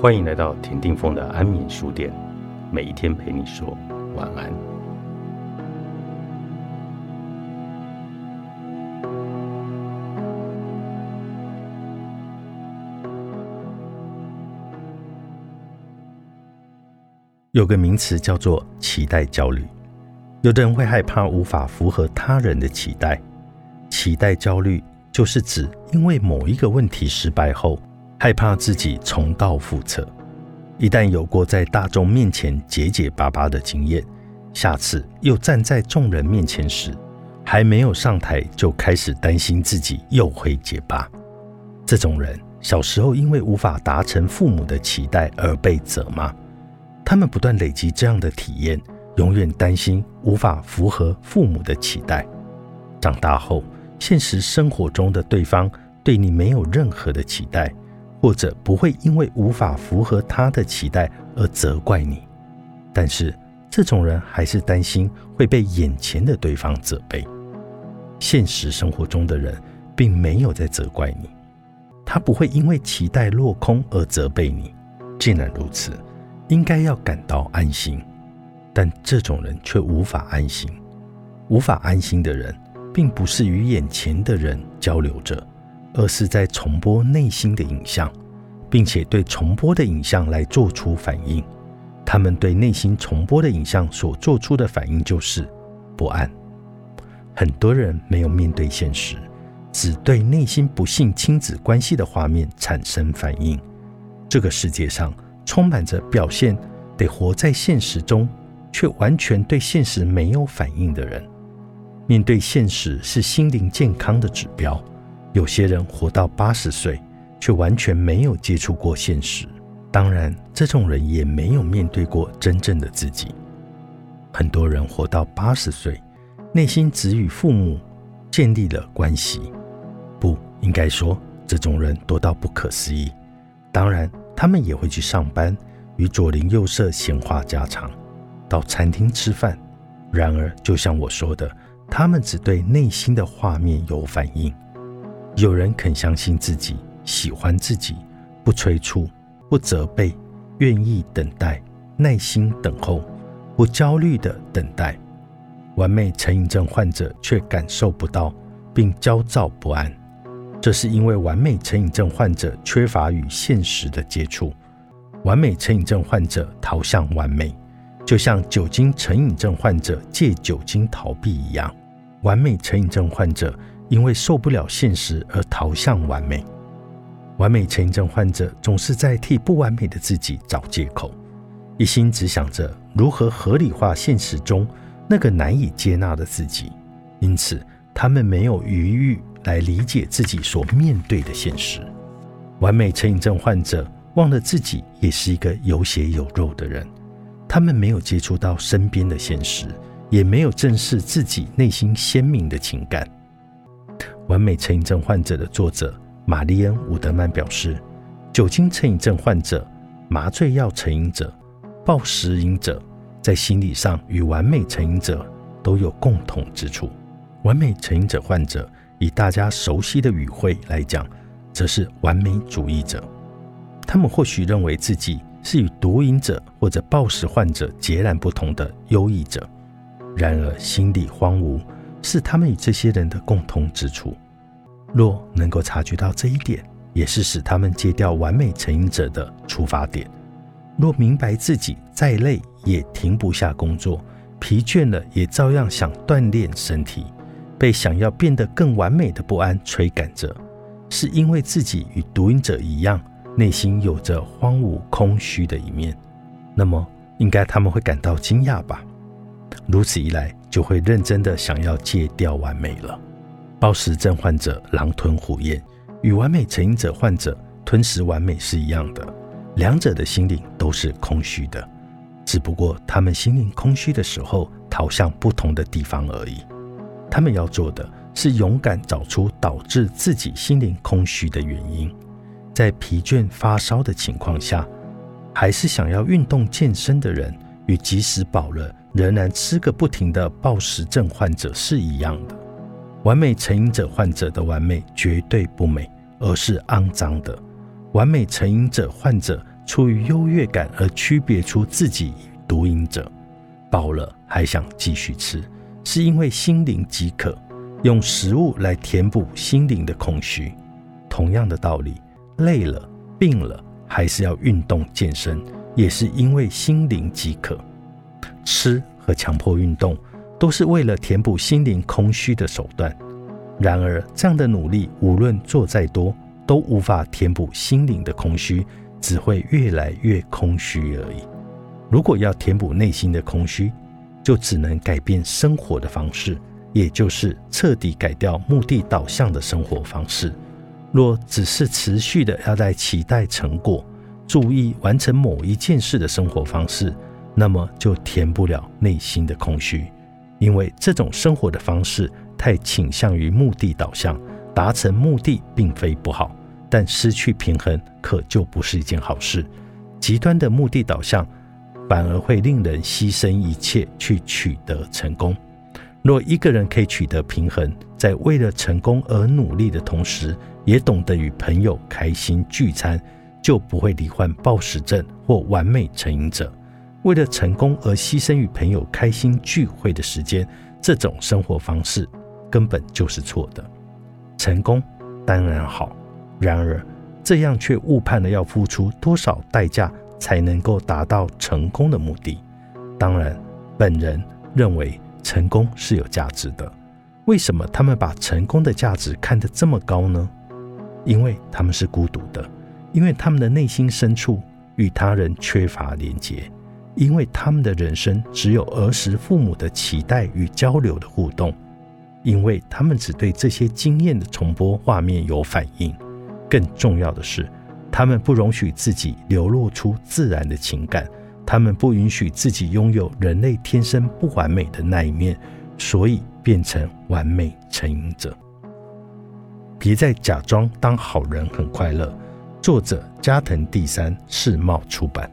欢迎来到田定峰的安眠书店，每一天陪你说晚安。有个名词叫做期待焦虑，有的人会害怕无法符合他人的期待。期待焦虑就是指因为某一个问题失败后。害怕自己重蹈覆辙，一旦有过在大众面前结结巴巴的经验，下次又站在众人面前时，还没有上台就开始担心自己又会结巴。这种人小时候因为无法达成父母的期待而被责骂，他们不断累积这样的体验，永远担心无法符合父母的期待。长大后，现实生活中的对方对你没有任何的期待。或者不会因为无法符合他的期待而责怪你，但是这种人还是担心会被眼前的对方责备。现实生活中的人并没有在责怪你，他不会因为期待落空而责备你。既然如此，应该要感到安心。但这种人却无法安心。无法安心的人，并不是与眼前的人交流着。而是在重播内心的影像，并且对重播的影像来做出反应。他们对内心重播的影像所做出的反应就是不安。很多人没有面对现实，只对内心不幸亲子关系的画面产生反应。这个世界上充满着表现得活在现实中，却完全对现实没有反应的人。面对现实是心灵健康的指标。有些人活到八十岁，却完全没有接触过现实。当然，这种人也没有面对过真正的自己。很多人活到八十岁，内心只与父母建立了关系。不应该说，这种人多到不可思议。当然，他们也会去上班，与左邻右舍闲话家常，到餐厅吃饭。然而，就像我说的，他们只对内心的画面有反应。有人肯相信自己，喜欢自己，不催促，不责备，愿意等待，耐心等候，不焦虑的等待。完美成瘾症患者却感受不到，并焦躁不安。这是因为完美成瘾症患者缺乏与现实的接触。完美成瘾症患者逃向完美，就像酒精成瘾症患者借酒精逃避一样。完美成瘾症患者。因为受不了现实而逃向完美，完美成瘾症患者总是在替不完美的自己找借口，一心只想着如何合理化现实中那个难以接纳的自己，因此他们没有余裕来理解自己所面对的现实。完美成瘾症患者忘了自己也是一个有血有肉的人，他们没有接触到身边的现实，也没有正视自己内心鲜明的情感。完美成瘾症患者的作者玛丽恩·伍德曼表示，酒精成瘾症患者、麻醉药成瘾者、暴食瘾者，在心理上与完美成瘾者都有共同之处。完美成瘾者患者，以大家熟悉的语汇来讲，则是完美主义者。他们或许认为自己是与毒瘾者或者暴食患者截然不同的优异者，然而心理荒芜。是他们与这些人的共同之处。若能够察觉到这一点，也是使他们戒掉完美成瘾者的出发点。若明白自己再累也停不下工作，疲倦了也照样想锻炼身体，被想要变得更完美的不安催赶着，是因为自己与毒瘾者一样，内心有着荒芜空虚的一面，那么应该他们会感到惊讶吧？如此一来。就会认真的想要戒掉完美了。暴食症患者狼吞虎咽，与完美成瘾者患者吞食完美是一样的，两者的心灵都是空虚的，只不过他们心灵空虚的时候逃向不同的地方而已。他们要做的是勇敢找出导致自己心灵空虚的原因，在疲倦发烧的情况下，还是想要运动健身的人，与及时饱了。仍然吃个不停的暴食症患者是一样的。完美成瘾者患者的完美绝对不美，而是肮脏的。完美成瘾者患者出于优越感而区别出自己与毒瘾者，饱了还想继续吃，是因为心灵饥渴，用食物来填补心灵的空虚。同样的道理，累了、病了，还是要运动健身，也是因为心灵饥渴。吃和强迫运动都是为了填补心灵空虚的手段。然而，这样的努力无论做再多，都无法填补心灵的空虚，只会越来越空虚而已。如果要填补内心的空虚，就只能改变生活的方式，也就是彻底改掉目的导向的生活方式。若只是持续的要在期待成果、注意完成某一件事的生活方式，那么就填不了内心的空虚，因为这种生活的方式太倾向于目的导向。达成目的并非不好，但失去平衡可就不是一件好事。极端的目的导向反而会令人牺牲一切去取得成功。若一个人可以取得平衡，在为了成功而努力的同时，也懂得与朋友开心聚餐，就不会罹患暴食症或完美成瘾者。为了成功而牺牲与朋友开心聚会的时间，这种生活方式根本就是错的。成功当然好，然而这样却误判了要付出多少代价才能够达到成功的目的。当然，本人认为成功是有价值的。为什么他们把成功的价值看得这么高呢？因为他们是孤独的，因为他们的内心深处与他人缺乏连结。因为他们的人生只有儿时父母的期待与交流的互动，因为他们只对这些经验的重播画面有反应。更重要的是，他们不容许自己流露出自然的情感，他们不允许自己拥有人类天生不完美的那一面，所以变成完美成瘾者。别再假装当好人很快乐。作者：加藤第三世贸出版。